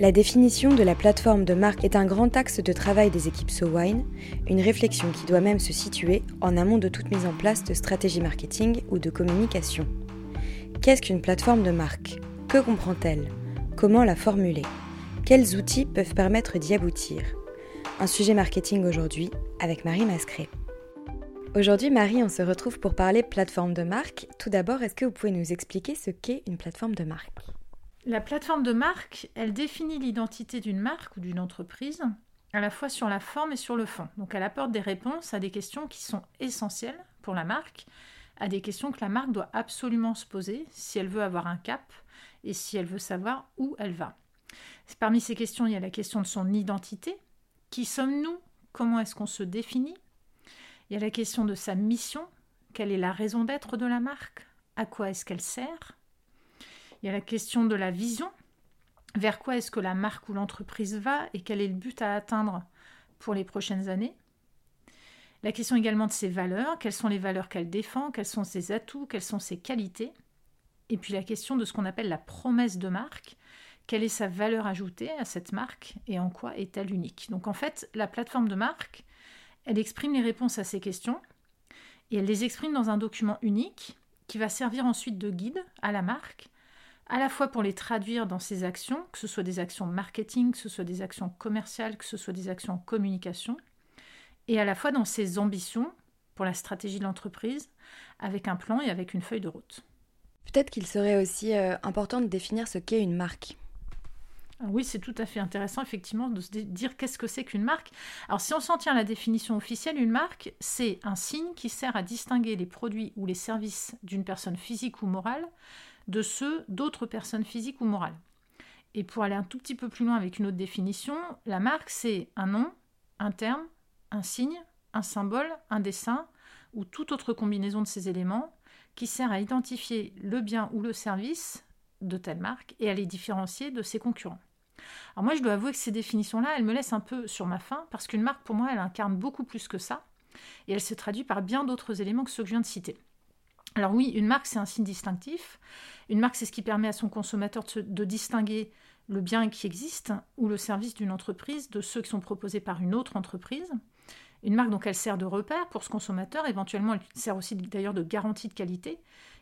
La définition de la plateforme de marque est un grand axe de travail des équipes SoWine, une réflexion qui doit même se situer en amont de toute mise en place de stratégie marketing ou de communication. Qu'est-ce qu'une plateforme de marque? Que comprend-elle? Comment la formuler? Quels outils peuvent permettre d'y aboutir? Un sujet marketing aujourd'hui avec Marie Mascret. Aujourd'hui, Marie, on se retrouve pour parler plateforme de marque. Tout d'abord, est-ce que vous pouvez nous expliquer ce qu'est une plateforme de marque? La plateforme de marque, elle définit l'identité d'une marque ou d'une entreprise à la fois sur la forme et sur le fond. Donc elle apporte des réponses à des questions qui sont essentielles pour la marque, à des questions que la marque doit absolument se poser si elle veut avoir un cap et si elle veut savoir où elle va. Parmi ces questions, il y a la question de son identité. Qui sommes-nous? Comment est-ce qu'on se définit? Il y a la question de sa mission. Quelle est la raison d'être de la marque? À quoi est-ce qu'elle sert? Il y a la question de la vision. Vers quoi est-ce que la marque ou l'entreprise va et quel est le but à atteindre pour les prochaines années? La question également de ses valeurs. Quelles sont les valeurs qu'elle défend? Quels sont ses atouts? Quelles sont ses qualités? Et puis la question de ce qu'on appelle la promesse de marque. Quelle est sa valeur ajoutée à cette marque et en quoi est-elle unique? Donc en fait, la plateforme de marque, elle exprime les réponses à ces questions et elle les exprime dans un document unique qui va servir ensuite de guide à la marque à la fois pour les traduire dans ses actions, que ce soit des actions marketing, que ce soit des actions commerciales, que ce soit des actions communication, et à la fois dans ses ambitions pour la stratégie de l'entreprise, avec un plan et avec une feuille de route. Peut-être qu'il serait aussi euh, important de définir ce qu'est une marque. Ah oui, c'est tout à fait intéressant, effectivement, de se dire qu'est-ce que c'est qu'une marque. Alors, si on s'en tient à la définition officielle, une marque, c'est un signe qui sert à distinguer les produits ou les services d'une personne physique ou morale de ceux d'autres personnes physiques ou morales. Et pour aller un tout petit peu plus loin avec une autre définition, la marque, c'est un nom, un terme, un signe, un symbole, un dessin ou toute autre combinaison de ces éléments qui sert à identifier le bien ou le service de telle marque et à les différencier de ses concurrents. Alors moi, je dois avouer que ces définitions-là, elles me laissent un peu sur ma faim parce qu'une marque, pour moi, elle incarne beaucoup plus que ça et elle se traduit par bien d'autres éléments que ceux que je viens de citer. Alors oui, une marque, c'est un signe distinctif. Une marque, c'est ce qui permet à son consommateur de, distinguer le bien qui existe ou le service d'une entreprise de ceux qui sont proposés par une autre entreprise. Une marque, donc, elle sert de repère pour ce consommateur. Éventuellement, elle sert aussi d'ailleurs de garantie de qualité.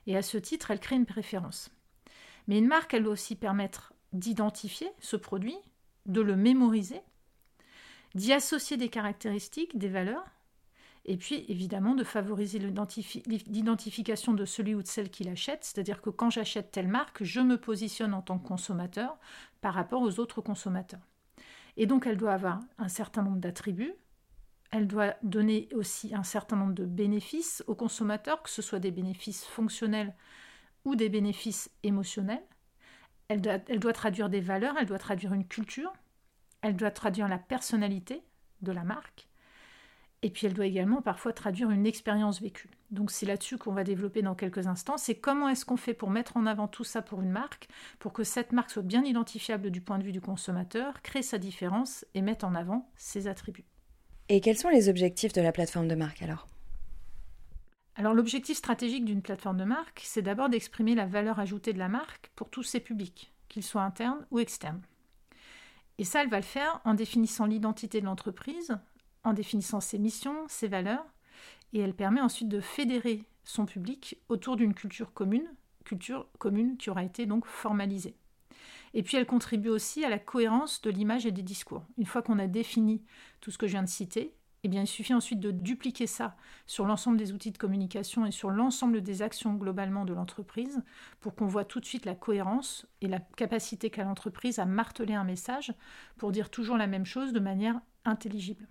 Et à ce titre, elle crée une préférence. Mais une marque, elle doit aussi permettre d'identifier ce produit, de le mémoriser, d'y associer des caractéristiques, des valeurs, et puis, évidemment, de favoriser l'identification de celui ou de celle qui l'achète, c'est-à-dire que quand j'achète telle marque, je me positionne en tant que consommateur par rapport aux autres consommateurs. Et donc, elle doit avoir un certain nombre d'attributs, elle doit donner aussi un certain nombre de bénéfices aux consommateurs, que ce soit des bénéfices fonctionnels ou des bénéfices émotionnels. Elle doit, elle doit traduire des valeurs, elle doit traduire une culture, elle doit traduire la personnalité de la marque et puis elle doit également parfois traduire une expérience vécue. Donc c'est là-dessus qu'on va développer dans quelques instants. C'est comment est-ce qu'on fait pour mettre en avant tout ça pour une marque, pour que cette marque soit bien identifiable du point de vue du consommateur, crée sa différence et mette en avant ses attributs. Et quels sont les objectifs de la plateforme de marque alors? Alors l'objectif stratégique d'une plateforme de marque, c'est d'abord d'exprimer la valeur ajoutée de la marque pour tous ses publics, qu'ils soient internes ou externes. Et ça, elle va le faire en définissant l'identité de l'entreprise, en définissant ses missions, ses valeurs, et elle permet ensuite de fédérer son public autour d'une culture commune, culture commune qui aura été donc formalisée. Et puis elle contribue aussi à la cohérence de l'image et des discours. Une fois qu'on a défini tout ce que je viens de citer, eh bien, il suffit ensuite de dupliquer ça sur l'ensemble des outils de communication et sur l'ensemble des actions globalement de l'entreprise pour qu'on voit tout de suite la cohérence et la capacité qu'a l'entreprise à marteler un message pour dire toujours la même chose de manière intelligible.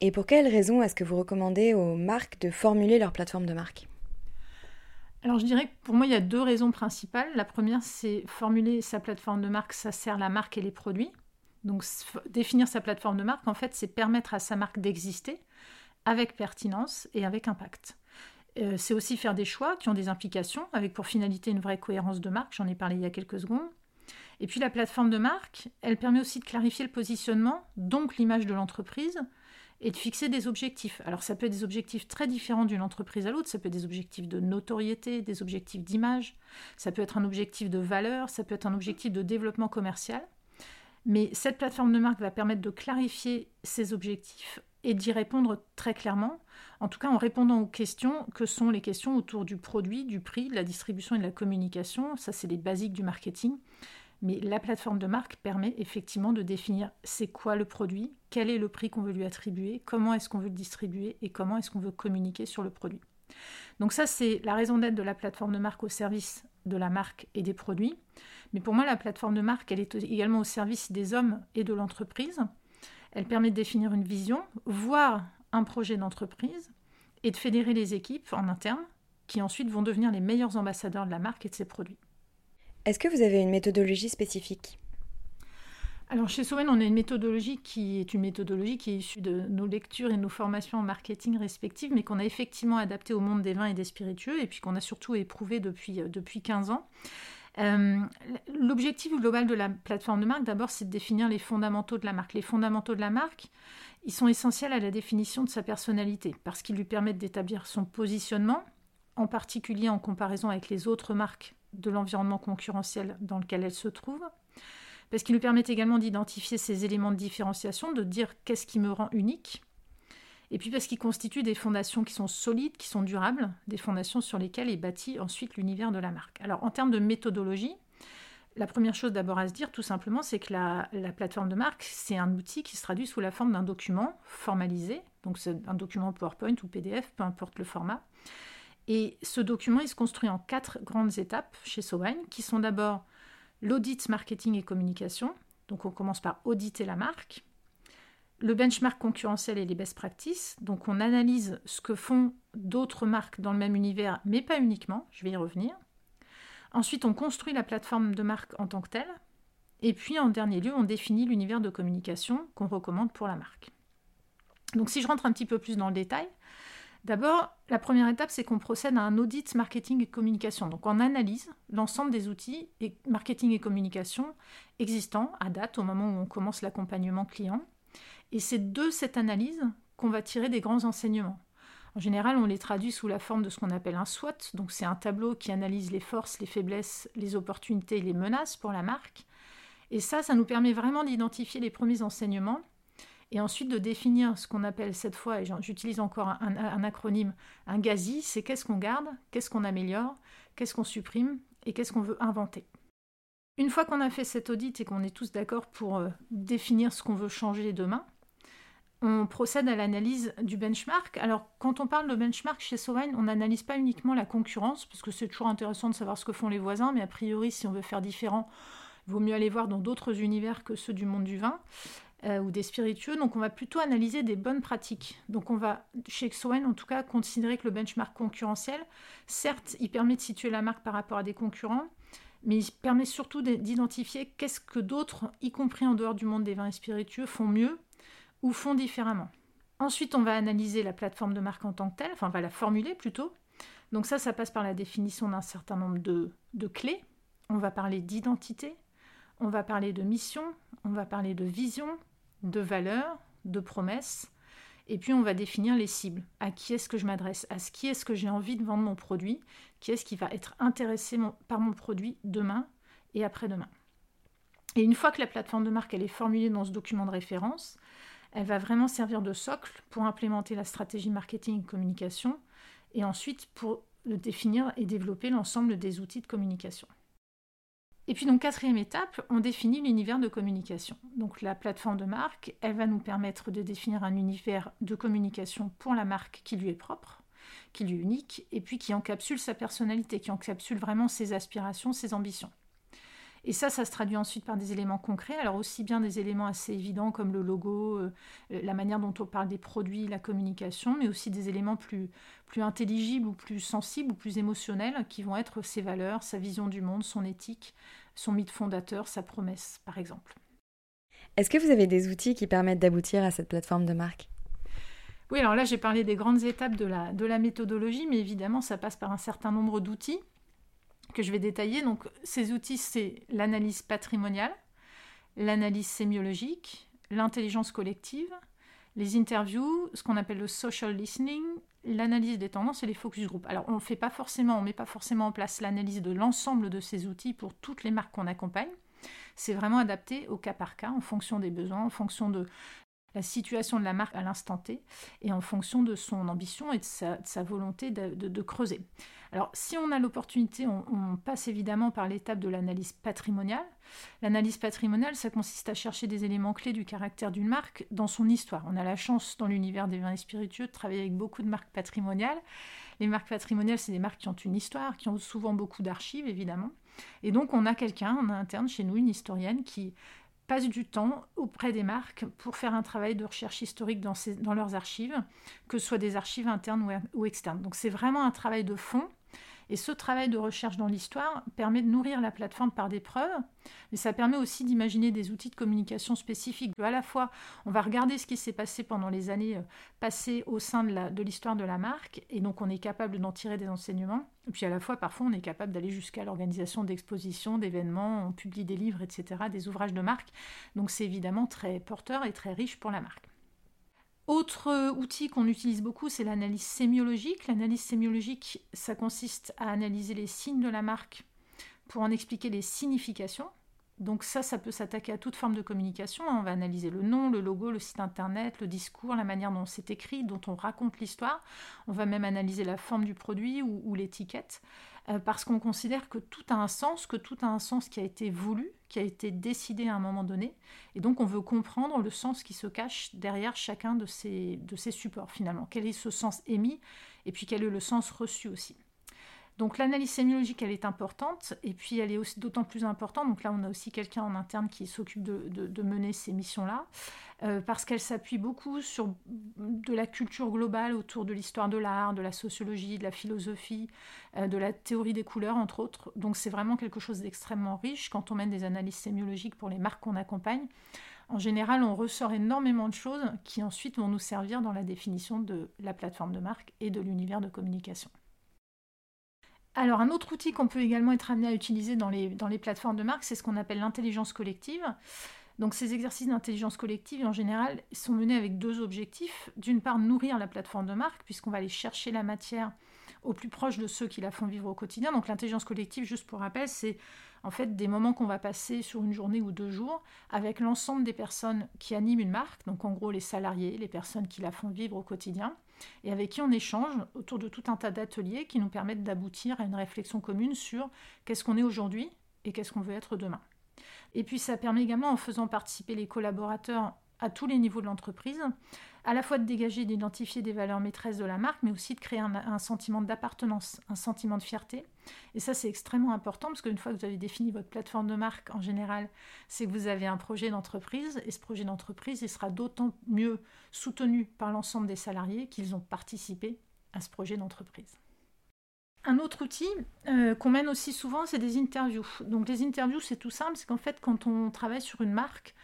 Et pour quelles raisons est-ce que vous recommandez aux marques de formuler leur plateforme de marque? Alors je dirais que pour moi il y a deux raisons principales. La première c'est formuler sa plateforme de marque, ça sert la marque et les produits. Donc définir sa plateforme de marque en fait c'est permettre à sa marque d'exister avec pertinence et avec impact. Euh, c'est aussi faire des choix qui ont des implications, avec pour finalité une vraie cohérence de marque, j'en ai parlé il y a quelques secondes. Et puis la plateforme de marque, elle permet aussi de clarifier le positionnement, donc l'image de l'entreprise, et de fixer des objectifs. Alors ça peut être des objectifs très différents d'une entreprise à l'autre, ça peut être des objectifs de notoriété, des objectifs d'image, ça peut être un objectif de valeur, ça peut être un objectif de développement commercial. Mais cette plateforme de marque va permettre de clarifier ces objectifs et d'y répondre très clairement, en tout cas en répondant aux questions que sont les questions autour du produit, du prix, de la distribution et de la communication. Ça, c'est les basiques du marketing. Mais la plateforme de marque permet effectivement de définir c'est quoi le produit, quel est le prix qu'on veut lui attribuer, comment est-ce qu'on veut le distribuer et comment est-ce qu'on veut communiquer sur le produit. Donc ça, c'est la raison d'être de la plateforme de marque au service de la marque et des produits. Mais pour moi, la plateforme de marque, elle est également au service des hommes et de l'entreprise. Elle permet de définir une vision, voire un projet d'entreprise, et de fédérer les équipes en interne, qui ensuite vont devenir les meilleurs ambassadeurs de la marque et de ses produits. Est-ce que vous avez une méthodologie spécifique? Alors chez Sowen, on a une méthodologie qui est une méthodologie qui est issue de nos lectures et nos formations en marketing respectives, mais qu'on a effectivement adaptée au monde des vins et des spiritueux, et puis qu'on a surtout éprouvé depuis, euh, depuis 15 ans. Euh, l'objectif global de la plateforme de marque, d'abord, c'est de définir les fondamentaux de la marque. Les fondamentaux de la marque, ils sont essentiels à la définition de sa personnalité, parce qu'ils lui permettent d'établir son positionnement, en particulier en comparaison avec les autres marques de l'environnement concurrentiel dans lequel elle se trouve, parce qu'ils lui permettent également d'identifier ces éléments de différenciation, de dire qu'est-ce qui me rend unique, et puis parce qu'ils constituent des fondations qui sont solides, qui sont durables, des fondations sur lesquelles est bâti ensuite l'univers de la marque. Alors en termes de méthodologie, la première chose d'abord à se dire tout simplement, c'est que la, la, plateforme de marque, c'est un outil qui se traduit sous la forme d'un document formalisé, donc c'est un document PowerPoint ou PDF, peu importe le format. Et ce document, il se construit en quatre grandes étapes chez Sowine, qui sont d'abord l'audit marketing et communication. Donc on commence par auditer la marque. Le benchmark concurrentiel et les best practices. Donc on analyse ce que font d'autres marques dans le même univers, mais pas uniquement. Je vais y revenir. Ensuite, on construit la plateforme de marque en tant que telle. Et puis, en dernier lieu, on définit l'univers de communication qu'on recommande pour la marque. Donc, si je rentre un petit peu plus dans le détail, D'abord, la première étape, c'est qu'on procède à un audit marketing et communication. Donc on analyse l'ensemble des outils et marketing et communication existants à date au moment où on commence l'accompagnement client. Et c'est de cette analyse qu'on va tirer des grands enseignements. En général, on les traduit sous la forme de ce qu'on appelle un SWOT. Donc c'est un tableau qui analyse les forces, les faiblesses, les opportunités et les menaces pour la marque. Et ça, ça nous permet vraiment d'identifier les premiers enseignements et ensuite de définir ce qu'on appelle cette fois, et j'utilise encore un, acronyme, un GAZI, c'est qu'est-ce qu'on garde, qu'est-ce qu'on améliore, qu'est-ce qu'on supprime et qu'est-ce qu'on veut inventer. Une fois qu'on a fait cet audit et qu'on est tous d'accord pour euh, définir ce qu'on veut changer demain, on procède à l'analyse du benchmark. Alors, quand on parle de benchmark chez Sowine, on n'analyse pas uniquement la concurrence, parce que c'est toujours intéressant de savoir ce que font les voisins, mais a priori, si on veut faire différent, il vaut mieux aller voir dans d'autres univers que ceux du monde du vin. Euh, ou des spiritueux. Donc on va plutôt analyser des bonnes pratiques. Donc on va, chez Xoen en tout cas, considérer que le benchmark concurrentiel, certes, il permet de situer la marque par rapport à des concurrents, mais il permet surtout d'identifier qu'est-ce que d'autres, y compris en dehors du monde des vins et spiritueux, font mieux ou font différemment. Ensuite, on va analyser la plateforme de marque en tant que telle, enfin on va la formuler plutôt. Donc ça, ça passe par la définition d'un certain nombre de, de clés. On va parler d'identité, on va parler de mission, on va parler de vision, de valeurs, de promesses, et puis on va définir les cibles. À qui est-ce que je m'adresse? À qui est-ce que j'ai envie de vendre mon produit? Qui est-ce qui va être intéressé par mon produit demain et après-demain? Et une fois que la plateforme de marque est formulée dans ce document de référence, elle va vraiment servir de socle pour implémenter la stratégie marketing et communication, et ensuite pour définir et développer l'ensemble des outils de communication. Et puis donc quatrième étape, on définit l'univers de communication. Donc la plateforme de marque, elle va nous permettre de définir un univers de communication pour la marque qui lui est propre, qui lui est unique, et puis qui encapsule sa personnalité, qui encapsule vraiment ses aspirations, ses ambitions. Et ça, ça se traduit ensuite par des éléments concrets, alors aussi bien des éléments assez évidents comme le logo, euh, la manière dont on parle des produits, la communication, mais aussi des éléments plus, plus intelligibles ou plus sensibles ou plus émotionnels qui vont être ses valeurs, sa vision du monde, son éthique, son mythe fondateur, sa promesse, par exemple. Est-ce que vous avez des outils qui permettent d'aboutir à cette plateforme de marque? Oui, alors là, j'ai parlé des grandes étapes de la, de la méthodologie, mais évidemment, ça passe par un certain nombre d'outils que je vais détailler. Donc, ces outils, c'est l'analyse patrimoniale, l'analyse sémiologique, l'intelligence collective, les interviews, ce qu'on appelle le social listening, l'analyse des tendances et les focus group. Alors, on ne fait pas forcément, on met pas forcément en place l'analyse de l'ensemble de ces outils pour toutes les marques qu'on accompagne. C'est vraiment adapté au cas par cas, en fonction des besoins, en fonction de la situation de la marque à l'instant T et en fonction de son ambition et de sa, volonté de, creuser. Alors, si on a l'opportunité, on, passe évidemment par l'étape de l'analyse patrimoniale. L'analyse patrimoniale, ça consiste à chercher des éléments clés du caractère d'une marque dans son histoire. On a la chance, dans l'univers des vins et spiritueux, de travailler avec beaucoup de marques patrimoniales. Les marques patrimoniales, c'est des marques qui ont une histoire, qui ont souvent beaucoup d'archives, évidemment. Et donc, on a quelqu'un en interne chez nous, une historienne, qui passent du temps auprès des marques pour faire un travail de recherche historique dans, dans leurs archives, que ce soit des archives internes ou, externes. Donc c'est vraiment un travail de fond et ce travail de recherche dans l'histoire permet de nourrir la plateforme par des preuves, mais ça permet aussi d'imaginer des outils de communication spécifiques. À la fois, on va regarder ce qui s'est passé pendant les années euh, passées au sein de l'histoire de, de, la marque, et donc on est capable d'en tirer des enseignements. Et puis à la fois, parfois, on est capable d'aller jusqu'à l'organisation d'expositions, d'événements, on publie des livres, etc., des ouvrages de marque. Donc c'est évidemment très porteur et très riche pour la marque. Autre outil qu'on utilise beaucoup, c'est l'analyse sémiologique. L'analyse sémiologique, ça consiste à analyser les signes de la marque pour en expliquer les significations. Donc ça, ça peut s'attaquer à toute forme de communication. On va analyser le nom, le logo, le site internet, le discours, la manière dont c'est écrit, dont on raconte l'histoire. On va même analyser la forme du produit ou, l'étiquette, euh, parce qu'on considère que tout a un sens, que tout a un sens qui a été voulu, qui a été décidé à un moment donné. Et donc on veut comprendre le sens qui se cache derrière chacun de ces, de ces supports finalement. Quel est ce sens émis et puis quel est le sens reçu aussi. Donc l'analyse sémiologique, elle est importante, et puis elle est aussi d'autant plus importante, donc là on a aussi quelqu'un en interne qui s'occupe de, mener ces missions-là, euh, parce qu'elle s'appuie beaucoup sur de la culture globale autour de l'histoire de l'art, de la sociologie, de la philosophie, euh, de la théorie des couleurs, entre autres. Donc c'est vraiment quelque chose d'extrêmement riche quand on mène des analyses sémiologiques pour les marques qu'on accompagne. En général, on ressort énormément de choses qui ensuite vont nous servir dans la définition de la plateforme de marque et de l'univers de communication. Alors un autre outil qu'on peut également être amené à utiliser dans les, plateformes de marque, c'est ce qu'on appelle l'intelligence collective. Donc ces exercices d'intelligence collective, en général, sont menés avec deux objectifs. D'une part, nourrir la plateforme de marque, puisqu'on va aller chercher la matière au plus proche de ceux qui la font vivre au quotidien. Donc l'intelligence collective, juste pour rappel, c'est en fait des moments qu'on va passer sur une journée ou deux jours avec l'ensemble des personnes qui animent une marque, donc en gros les salariés, les personnes qui la font vivre au quotidien et avec qui on échange autour de tout un tas d'ateliers qui nous permettent d'aboutir à une réflexion commune sur qu'est-ce qu'on est aujourd'hui et qu'est-ce qu'on veut être demain. Et puis ça permet également, en faisant participer les collaborateurs à tous les niveaux de l'entreprise, à la fois de dégager et d'identifier des valeurs maîtresses de la marque, mais aussi de créer un, sentiment d'appartenance, un sentiment de fierté. Et ça, c'est extrêmement important parce qu'une fois que vous avez défini votre plateforme de marque, en général, c'est que vous avez un projet d'entreprise et ce projet d'entreprise, il sera d'autant mieux soutenu par l'ensemble des salariés qu'ils ont participé à ce projet d'entreprise. Un autre outil euh, qu'on mène aussi souvent, c'est des interviews. Donc les interviews, c'est tout simple, c'est qu'en fait, quand on travaille sur une marque,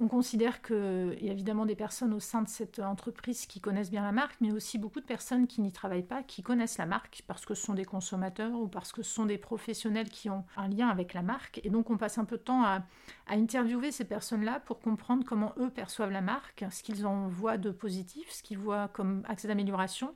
on considère qu'il y a évidemment des personnes au sein de cette entreprise qui connaissent bien la marque, mais aussi beaucoup de personnes qui n'y travaillent pas, qui connaissent la marque parce que ce sont des consommateurs ou parce que ce sont des professionnels qui ont un lien avec la marque. Et donc on passe un peu de temps à, interviewer ces personnes-là pour comprendre comment eux perçoivent la marque, ce qu'ils en voient de positif, ce qu'ils voient comme axe d'amélioration.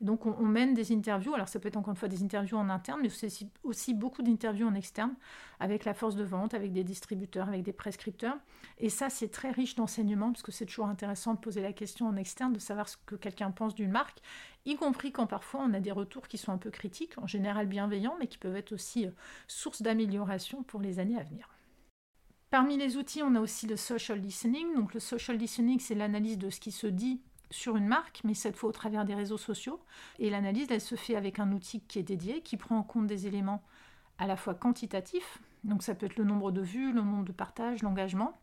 Donc on, mène des interviews, alors ça peut être encore une fois des interviews en interne, mais c'est aussi beaucoup d'interviews en externe, avec la force de vente, avec des distributeurs, avec des prescripteurs. Et ça, c'est très riche d'enseignements, parce que c'est toujours intéressant de poser la question en externe, de savoir ce que quelqu'un pense d'une marque, y compris quand parfois on a des retours qui sont un peu critiques, en général bienveillants, mais qui peuvent être aussi euh, source d'amélioration pour les années à venir. Parmi les outils, on a aussi le social listening. Donc le social listening, c'est l'analyse de ce qui se dit sur une marque, mais cette fois au travers des réseaux sociaux. Et l'analyse, elle se fait avec un outil qui est dédié, qui prend en compte des éléments à la fois quantitatifs, donc ça peut être le nombre de vues, le nombre de partages, l'engagement,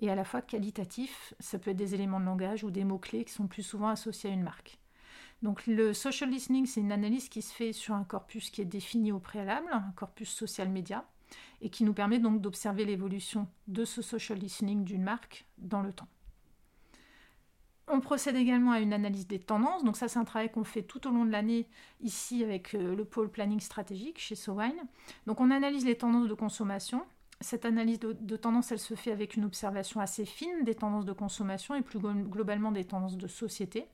et à la fois qualitatif, ça peut être des éléments de langage ou des mots-clés qui sont plus souvent associés à une marque. Donc le social listening, c'est une analyse qui se fait sur un corpus qui est défini au préalable, un corpus social média, et qui nous permet donc d'observer l'évolution de ce social listening d'une marque dans le temps. On procède également à une analyse des tendances. Donc ça, c'est un travail qu'on fait tout au long de l'année ici avec euh, le pôle planning stratégique chez Sowine. Donc on analyse les tendances de consommation. Cette analyse de, tendance, elle se fait avec une observation assez fine des tendances de consommation et plus globalement des tendances de société.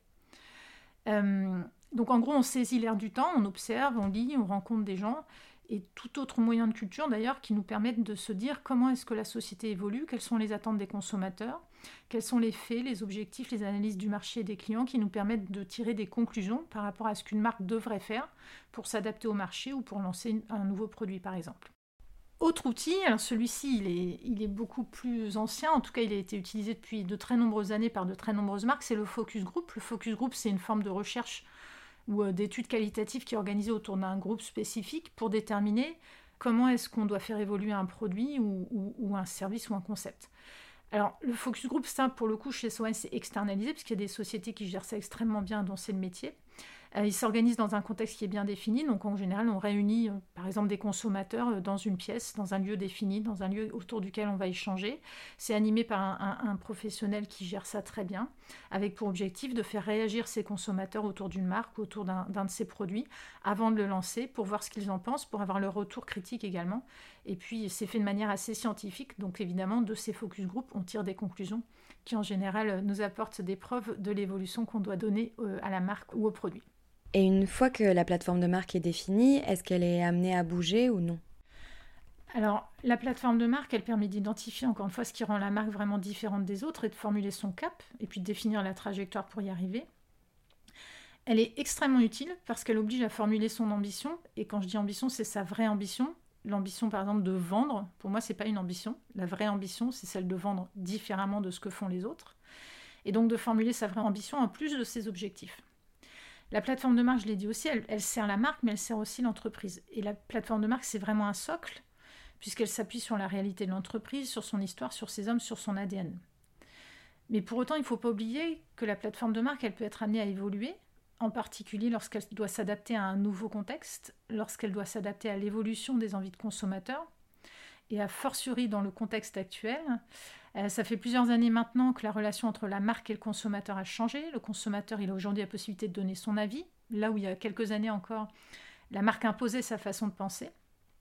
Euh, donc en gros, on saisit l'air du temps, on observe, on lit, on rencontre des gens et tout autre moyen de culture d'ailleurs qui nous permettent de se dire comment est-ce que la société évolue, quelles sont les attentes des consommateurs, quels sont les faits, les objectifs, les analyses du marché et des clients qui nous permettent de tirer des conclusions par rapport à ce qu'une marque devrait faire pour s'adapter au marché ou pour lancer un nouveau produit par exemple? Autre outil, celui-ci il est, il est beaucoup plus ancien, en tout cas il a été utilisé depuis de très nombreuses années par de très nombreuses marques, c'est le focus group. Le focus group c'est une forme de recherche ou euh, d'études qualitatives qui est organisée autour d'un groupe spécifique pour déterminer comment est-ce qu'on doit faire évoluer un produit ou, un service ou un concept. Alors, le focus group, ça, pour le coup, chez Soin, c'est externalisé, parce qu'il y a des sociétés qui gèrent ça extrêmement bien, dont c'est le métier. Euh, ils s'organisent dans un contexte qui est bien défini. Donc en général, on réunit euh, par exemple des consommateurs euh, dans une pièce, dans un lieu défini, dans un lieu autour duquel on va échanger. C'est animé par un, professionnel qui gère ça très bien, avec pour objectif de faire réagir ces consommateurs autour d'une marque, autour d'un de ses produits, avant de le lancer, pour voir ce qu'ils en pensent, pour avoir leur retour critique également. Et puis c'est fait de manière assez scientifique. Donc évidemment, de ces focus group, on tire des conclusions qui en général nous apportent des preuves de l'évolution qu'on doit donner à la marque ou au produit. Et une fois que la plateforme de marque est définie, est-ce qu'elle est amenée à bouger ou non? Alors, la plateforme de marque, elle permet d'identifier encore une fois ce qui rend la marque vraiment différente des autres et de formuler son cap et puis de définir la trajectoire pour y arriver. Elle est extrêmement utile parce qu'elle oblige à formuler son ambition et quand je dis ambition, c'est sa vraie ambition. L'ambition par exemple de vendre, pour moi c'est pas une ambition. La vraie ambition, c'est celle de vendre différemment de ce que font les autres et donc de formuler sa vraie ambition en plus de ses objectifs. La plateforme de marque, je l'ai dit aussi, elle, sert la marque, mais elle sert aussi l'entreprise. Et la plateforme de marque, c'est vraiment un socle, puisqu'elle s'appuie sur la réalité de l'entreprise, sur son histoire, sur ses hommes, sur son ADN. Mais pour autant, il ne faut pas oublier que la plateforme de marque, elle peut être amenée à évoluer, en particulier lorsqu'elle doit s'adapter à un nouveau contexte, lorsqu'elle doit s'adapter à l'évolution des envies de consommateurs, et a fortiori dans le contexte actuel, euh, ça fait plusieurs années maintenant que la relation entre la marque et le consommateur a changé. Le consommateur, il a aujourd'hui la possibilité de donner son avis, là où il y a quelques années encore, la marque imposait sa façon de penser.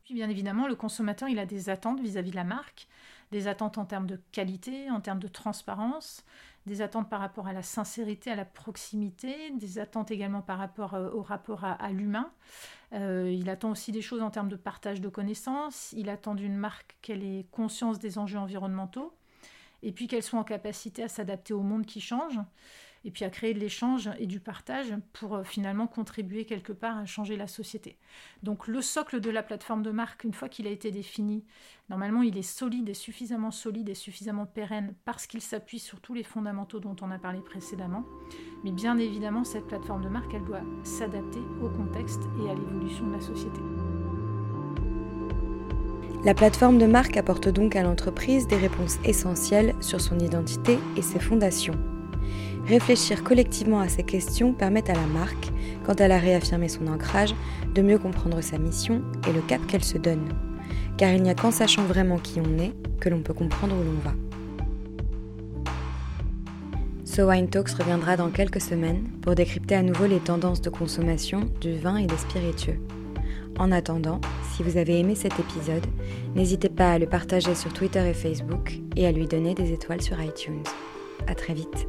Puis bien évidemment, le consommateur, il a des attentes vis-à-vis de la marque, des attentes en termes de qualité, en termes de transparence, des attentes par rapport à la sincérité, à la proximité, des attentes également par rapport euh, au rapport à, l'humain. Euh, il attend aussi des choses en termes de partage de connaissances, il attend d'une marque qu'elle ait conscience des enjeux environnementaux, et puis qu'elles soient en capacité à s'adapter au monde qui change, et puis à créer de l'échange et du partage pour euh, finalement contribuer quelque part à changer la société. Donc le socle de la plateforme de marque, une fois qu'il a été défini, normalement il est solide et suffisamment solide et suffisamment pérenne parce qu'il s'appuie sur tous les fondamentaux dont on a parlé précédemment. Mais bien évidemment, cette plateforme de marque, elle doit s'adapter au contexte et à l'évolution de la société. La plateforme de marque apporte donc à l'entreprise des réponses essentielles sur son identité et ses fondations. Réfléchir collectivement à ces questions permet à la marque, quand elle a réaffirmé son ancrage, de mieux comprendre sa mission et le cap qu'elle se donne. Car il n'y a qu'en sachant vraiment qui on est que l'on peut comprendre où l'on va. So Wine Talks reviendra dans quelques semaines pour décrypter à nouveau les tendances de consommation du vin et des spiritueux. En attendant, si vous avez aimé cet épisode, n'hésitez pas à le partager sur Twitter et Facebook et à lui donner des étoiles sur iTunes. À très vite.